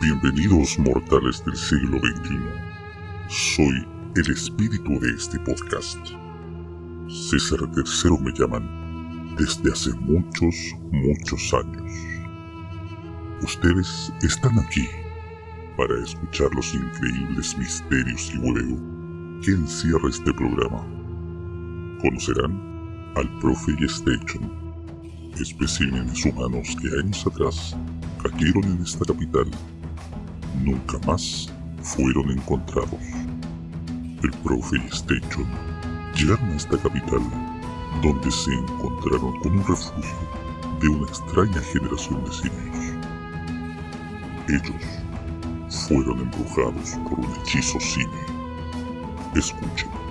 Bienvenidos mortales del siglo XXI. Soy el espíritu de este podcast. César III me llaman desde hace muchos, muchos años. Ustedes están aquí para escuchar los increíbles misterios y huevo que encierra este programa. Conocerán al profe Station, especímenes humanos que años atrás cayeron en esta capital nunca más fueron encontrados. El profe y Station llegaron a esta capital donde se encontraron con un refugio de una extraña generación de simios. Ellos fueron embrujados por un hechizo simio. Escuchen.